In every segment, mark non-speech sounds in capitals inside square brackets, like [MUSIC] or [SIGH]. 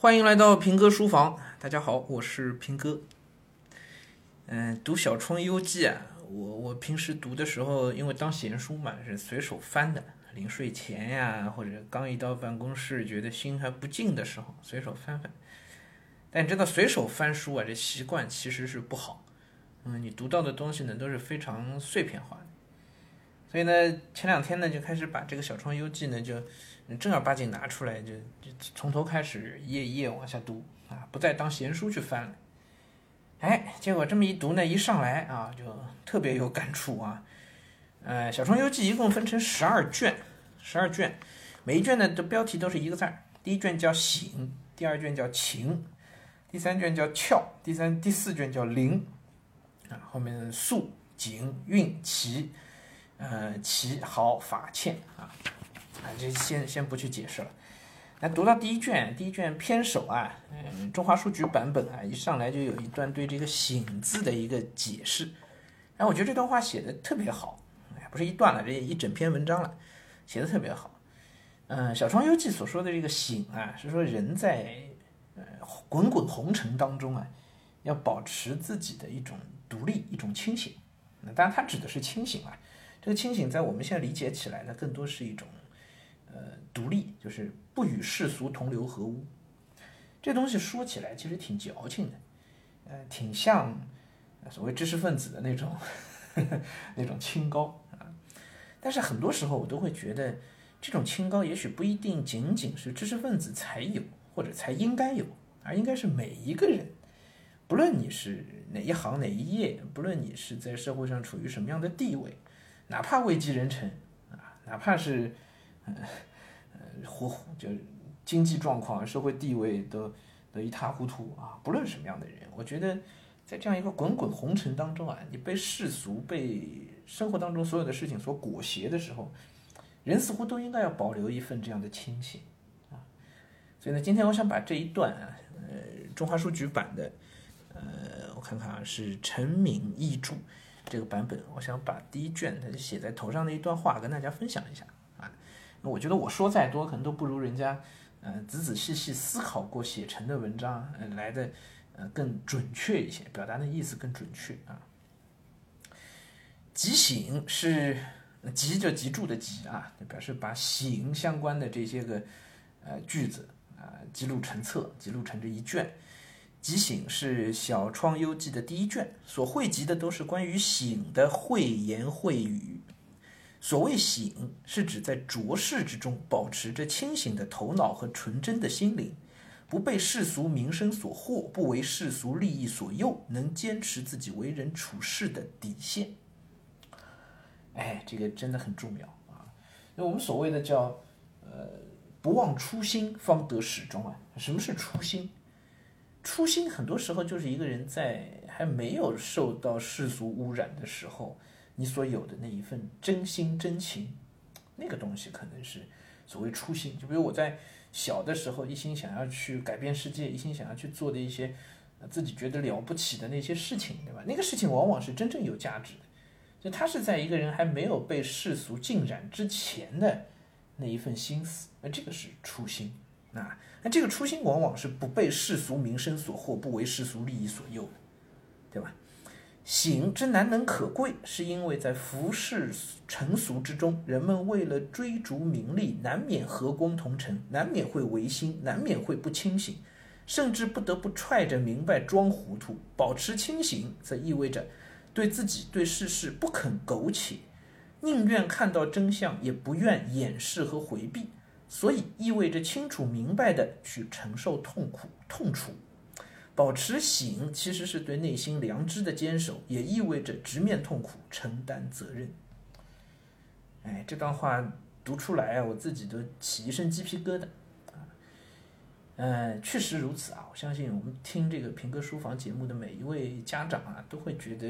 欢迎来到平哥书房，大家好，我是平哥。嗯，读《小窗幽记》啊，我我平时读的时候，因为当闲书嘛，是随手翻的，临睡前呀，或者刚一到办公室，觉得心还不静的时候，随手翻翻。但你知道，随手翻书啊，这习惯其实是不好。嗯，你读到的东西呢，都是非常碎片化的。所以呢，前两天呢，就开始把这个《小窗幽记》呢，就正儿八经拿出来，就就从头开始一页一页往下读啊，不再当闲书去翻了。哎，结果这么一读呢，一上来啊，就特别有感触啊。呃，《小窗幽记》一共分成十二卷，十二卷，每一卷呢的标题都是一个字儿。第一卷叫“醒”，第二卷叫“情”，第三卷叫“窍”，第三、第四卷叫“灵”，啊，后面素、景、韵、奇。呃，其好法欠啊，啊，这先先不去解释了。那读到第一卷，第一卷篇首啊，嗯，中华书局版本啊，一上来就有一段对这个“醒”字的一个解释。哎，我觉得这段话写的特别好，哎，不是一段了，这一整篇文章了，写的特别好。嗯，《小窗幽记》所说的这个“醒”啊，是说人在呃滚滚红尘当中啊，要保持自己的一种独立，一种清醒。那当然，它指的是清醒啊。这个清醒在我们现在理解起来呢，更多是一种，呃，独立，就是不与世俗同流合污。这东西说起来其实挺矫情的，呃，挺像所谓知识分子的那种呵呵 [LAUGHS] 那种清高啊。但是很多时候我都会觉得，这种清高也许不一定仅仅是知识分子才有或者才应该有，而应该是每一个人，不论你是哪一行哪一业，不论你是在社会上处于什么样的地位。哪怕位极人臣啊，哪怕是呃呃活就经济状况、社会地位都都一塌糊涂啊，不论什么样的人，我觉得在这样一个滚滚红尘当中啊，你被世俗、被生活当中所有的事情所裹挟的时候，人似乎都应该要保留一份这样的清醒啊。所以呢，今天我想把这一段啊，呃，中华书局版的，呃，我看看啊，是陈敏译著。这个版本，我想把第一卷他写在头上的一段话跟大家分享一下啊。我觉得我说再多，可能都不如人家，呃，仔仔细细思考过写成的文章，呃，来的呃更准确一些，表达的意思更准确啊。即醒是急就急住的急啊，表示把醒相关的这些个呃句子啊记录成册，记录成这一卷。即醒是《小窗幽记》的第一卷，所汇集的都是关于醒的慧言秽语。所谓醒，是指在浊世之中保持着清醒的头脑和纯真的心灵，不被世俗名声所惑，不为世俗利益所诱，能坚持自己为人处事的底线。哎，这个真的很重要啊！那我们所谓的叫呃“不忘初心，方得始终”啊。什么是初心？初心很多时候就是一个人在还没有受到世俗污染的时候，你所有的那一份真心真情，那个东西可能是所谓初心。就比如我在小的时候一心想要去改变世界，一心想要去做的一些自己觉得了不起的那些事情，对吧？那个事情往往是真正有价值的，就他是在一个人还没有被世俗浸染之前的那一份心思，那这个是初心。啊，那这个初心往往是不被世俗名声所惑，不为世俗利益所诱，对吧？醒之难能可贵，是因为在浮世尘俗之中，人们为了追逐名利，难免和光同尘，难免会违心，难免会不清醒，甚至不得不揣着明白装糊涂。保持清醒，则意味着对自己对世事不肯苟且，宁愿看到真相，也不愿掩饰和回避。所以意味着清楚明白的去承受痛苦痛楚，保持醒其实是对内心良知的坚守，也意味着直面痛苦承担责任。哎，这段话读出来，我自己都起一身鸡皮疙瘩啊。嗯，确实如此啊，我相信我们听这个平哥书房节目的每一位家长啊，都会觉得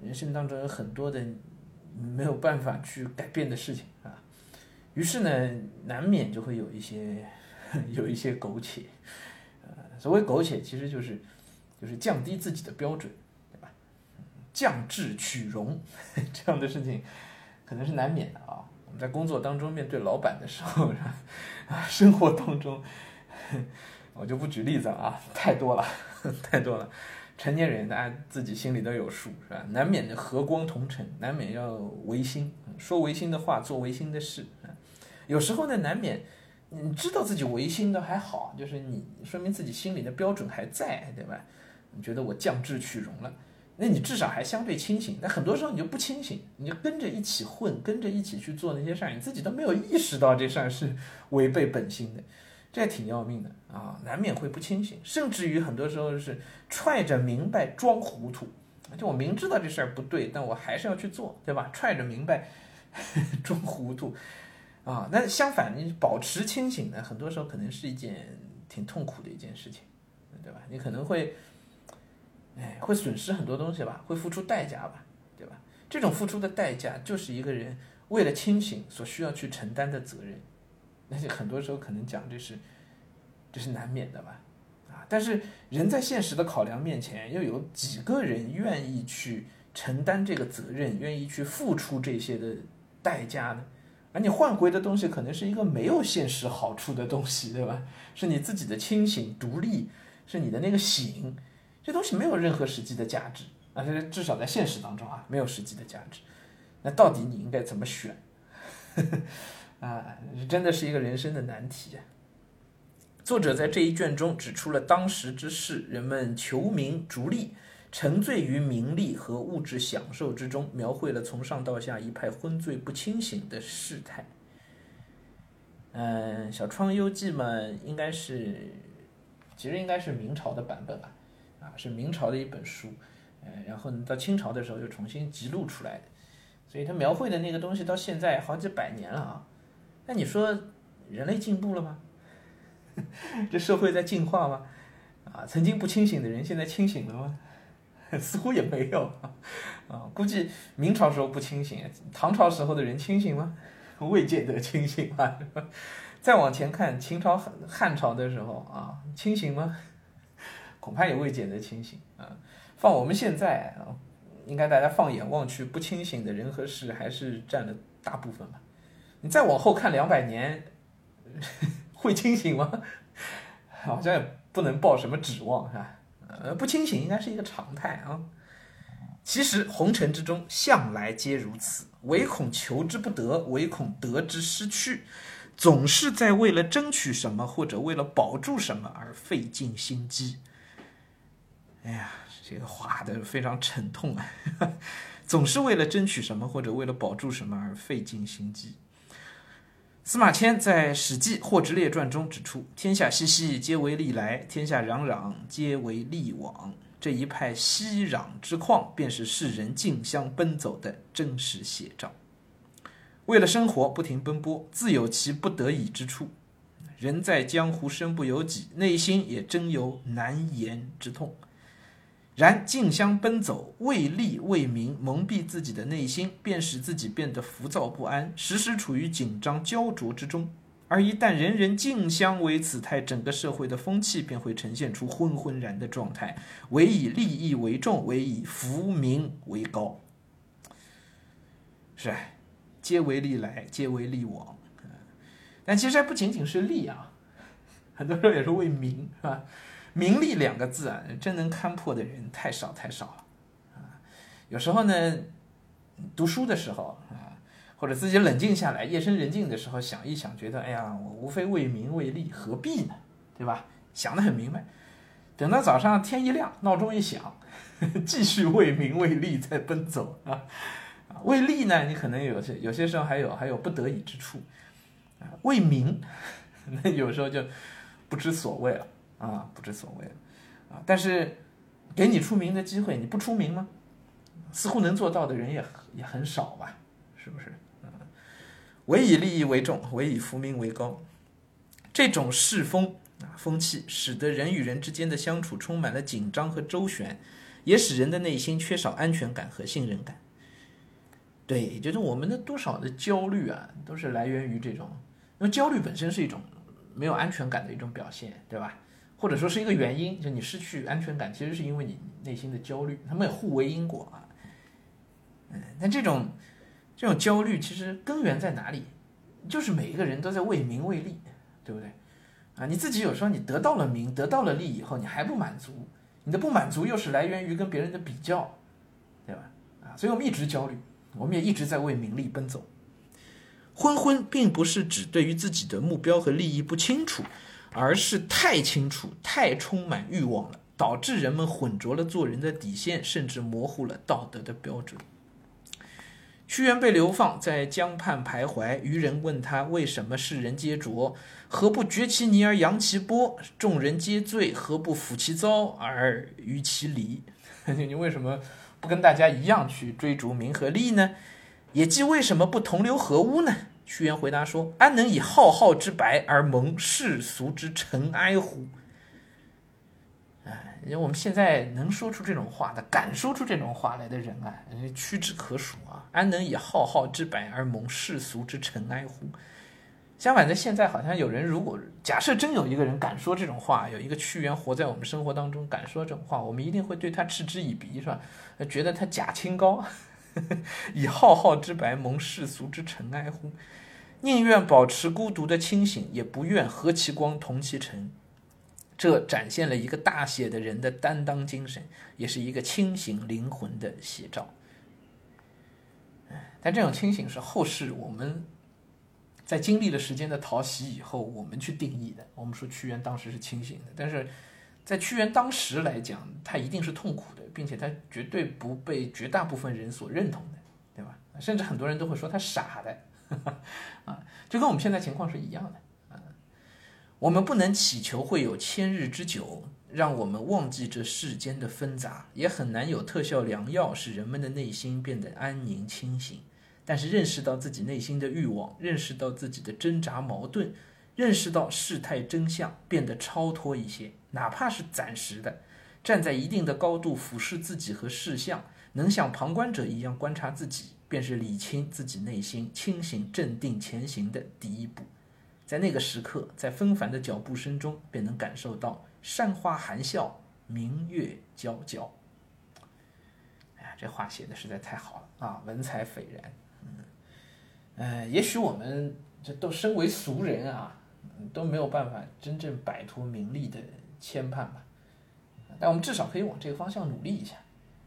人生当中有很多的没有办法去改变的事情啊。于是呢，难免就会有一些 [LAUGHS] 有一些苟且，呃，所谓苟且，其实就是就是降低自己的标准，对吧？降智取荣 [LAUGHS] 这样的事情，可能是难免的啊。我们在工作当中面对老板的时候，[LAUGHS] 啊，生活当中我就不举例子了啊，太多了，太多了。成年人大家自己心里都有数，是吧？难免的和光同尘，难免要违心，说违心的话，做违心的事。有时候呢，难免你知道自己违心的还好，就是你说明自己心里的标准还在，对吧？你觉得我降智取容了，那你至少还相对清醒。但很多时候你就不清醒，你就跟着一起混，跟着一起去做那些事儿，你自己都没有意识到这事儿是违背本心的。这也挺要命的啊，难免会不清醒，甚至于很多时候是揣着明白装糊涂，就我明知道这事儿不对，但我还是要去做，对吧？揣着明白 [LAUGHS] 装糊涂啊，那相反，你保持清醒呢，很多时候可能是一件挺痛苦的一件事情，对吧？你可能会，哎，会损失很多东西吧，会付出代价吧，对吧？这种付出的代价，就是一个人为了清醒所需要去承担的责任。那就很多时候可能讲这是，这是难免的吧，啊！但是人在现实的考量面前，又有几个人愿意去承担这个责任，愿意去付出这些的代价呢？而你换回的东西可能是一个没有现实好处的东西，对吧？是你自己的清醒独立，是你的那个醒，这东西没有任何实际的价值啊！这至少在现实当中啊，没有实际的价值。那到底你应该怎么选？[LAUGHS] 啊，真的是一个人生的难题！作者在这一卷中指出了当时之事，人们求名逐利，沉醉于名利和物质享受之中，描绘了从上到下一派昏醉不清醒的事态。嗯，《小窗幽记》嘛，应该是，其实应该是明朝的版本吧？啊，是明朝的一本书，嗯，然后到清朝的时候又重新辑录出来的，所以他描绘的那个东西到现在好几百年了啊。那你说人类进步了吗？[LAUGHS] 这社会在进化吗？啊，曾经不清醒的人现在清醒了吗？似乎也没有啊。估计明朝时候不清醒，唐朝时候的人清醒吗？未见得清醒吧。[LAUGHS] 再往前看，秦朝、汉汉朝的时候啊，清醒吗？恐怕也未见得清醒啊。放我们现在啊，应该大家放眼望去，不清醒的人和事还是占了大部分吧。你再往后看两百年，[LAUGHS] 会清醒吗？[LAUGHS] 好像也不能抱什么指望，是吧？呃，不清醒应该是一个常态啊。其实红尘之中向来皆如此，唯恐求之不得，唯恐得之失去，总是在为了争取什么或者为了保住什么而费尽心机。哎呀，这个话的非常沉痛啊！[LAUGHS] 总是为了争取什么或者为了保住什么而费尽心机。司马迁在《史记·霍职列传》中指出：“天下熙熙，皆为利来；天下攘攘，皆为利往。”这一派熙攘之况，便是世人竞相奔走的真实写照。为了生活，不停奔波，自有其不得已之处。人在江湖，身不由己，内心也真有难言之痛。然竞相奔走，为利为名，蒙蔽自己的内心，便使自己变得浮躁不安，时时处于紧张焦灼之中。而一旦人人竞相为此态，整个社会的风气便会呈现出昏昏然的状态，唯以利益为重，唯以浮名为高。是，皆为利来，皆为利往。但其实还不仅仅是利啊，很多时候也是为名，是吧？名利两个字啊，真能看破的人太少太少了啊！有时候呢，读书的时候啊，或者自己冷静下来、夜深人静的时候，想一想，觉得哎呀，我无非为名为利，何必呢？对吧？想得很明白。等到早上天一亮，闹钟一响，[LAUGHS] 继续为名为利在奔走啊！为利呢，你可能有些有些时候还有还有不得已之处啊；为名，[LAUGHS] 那有时候就不知所谓了。啊，不知所谓，啊！但是给你出名的机会，你不出名吗？似乎能做到的人也也很少吧，是不是？啊，唯以利益为重，唯以浮名为高，这种世风啊风气，使得人与人之间的相处充满了紧张和周旋，也使人的内心缺少安全感和信任感。对，就是我们的多少的焦虑啊，都是来源于这种，因为焦虑本身是一种没有安全感的一种表现，对吧？或者说是一个原因，就你失去安全感，其实是因为你内心的焦虑，他们也互为因果啊。嗯，那这种这种焦虑其实根源在哪里？就是每一个人都在为名为利，对不对？啊，你自己有时候你得到了名，得到了利以后，你还不满足，你的不满足又是来源于跟别人的比较，对吧？啊，所以我们一直焦虑，我们也一直在为名利奔走。昏昏并不是指对于自己的目标和利益不清楚，而是太清楚、太充满欲望了，导致人们混浊了做人的底线，甚至模糊了道德的标准。屈原被流放在江畔徘徊，渔人问他为什么世人皆浊，何不绝其泥而扬其波？众人皆醉，何不抚其糟而渔其离？[LAUGHS] 你为什么不跟大家一样去追逐名和利呢？野鸡为什么不同流合污呢？屈原回答说：“安能以浩浩之白而蒙世俗之尘埃乎？”哎，我们现在能说出这种话的，敢说出这种话来的人啊，屈指可数啊！安能以浩浩之白而蒙世俗之尘埃乎？相反的，现在好像有人，如果假设真有一个人敢说这种话，有一个屈原活在我们生活当中，敢说这种话，我们一定会对他嗤之以鼻，是吧？觉得他假清高。[LAUGHS] 以浩浩之白蒙世俗之尘埃乎？宁愿保持孤独的清醒，也不愿和其光同其尘。这展现了一个大写的人的担当精神，也是一个清醒灵魂的写照。但这种清醒是后世我们在经历了时间的淘洗以后，我们去定义的。我们说屈原当时是清醒的，但是在屈原当时来讲，他一定是痛苦的。并且他绝对不被绝大部分人所认同的，对吧？甚至很多人都会说他傻的，[LAUGHS] 啊，就跟我们现在情况是一样的，啊，我们不能祈求会有千日之久，让我们忘记这世间的纷杂，也很难有特效良药使人们的内心变得安宁清醒。但是认识到自己内心的欲望，认识到自己的挣扎矛盾，认识到事态真相，变得超脱一些，哪怕是暂时的。站在一定的高度俯视自己和事项，能像旁观者一样观察自己，便是理清自己内心、清醒镇定前行的第一步。在那个时刻，在纷繁的脚步声中，便能感受到山花含笑，明月皎皎。哎呀，这话写的实在太好了啊，文采斐然。嗯，呃，也许我们这都身为俗人啊，都没有办法真正摆脱名利的牵绊吧。但我们至少可以往这个方向努力一下，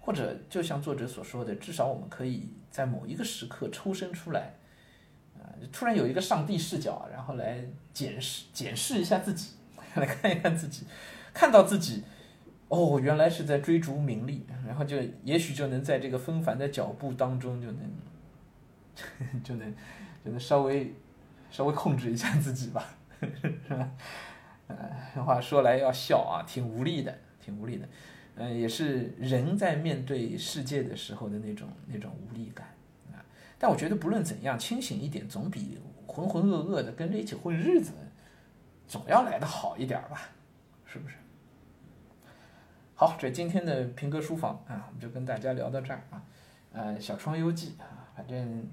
或者就像作者所说的，至少我们可以在某一个时刻抽身出来，啊，突然有一个上帝视角，然后来检视检视一下自己，来看一看自己，看到自己，哦，原来是在追逐名利，然后就也许就能在这个纷繁的脚步当中就能，就能就能稍微稍微控制一下自己吧，是吧？呃，话说来要笑啊，挺无力的。挺无力的，嗯，也是人在面对世界的时候的那种那种无力感啊。但我觉得不论怎样，清醒一点总比浑浑噩噩的跟着一起混日子，总要来的好一点吧，是不是？好，这今天的平哥书房啊，我们就跟大家聊到这儿啊。呃，小窗幽记啊，反正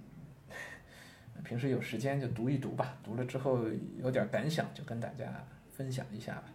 平时有时间就读一读吧，读了之后有点感想就跟大家分享一下吧。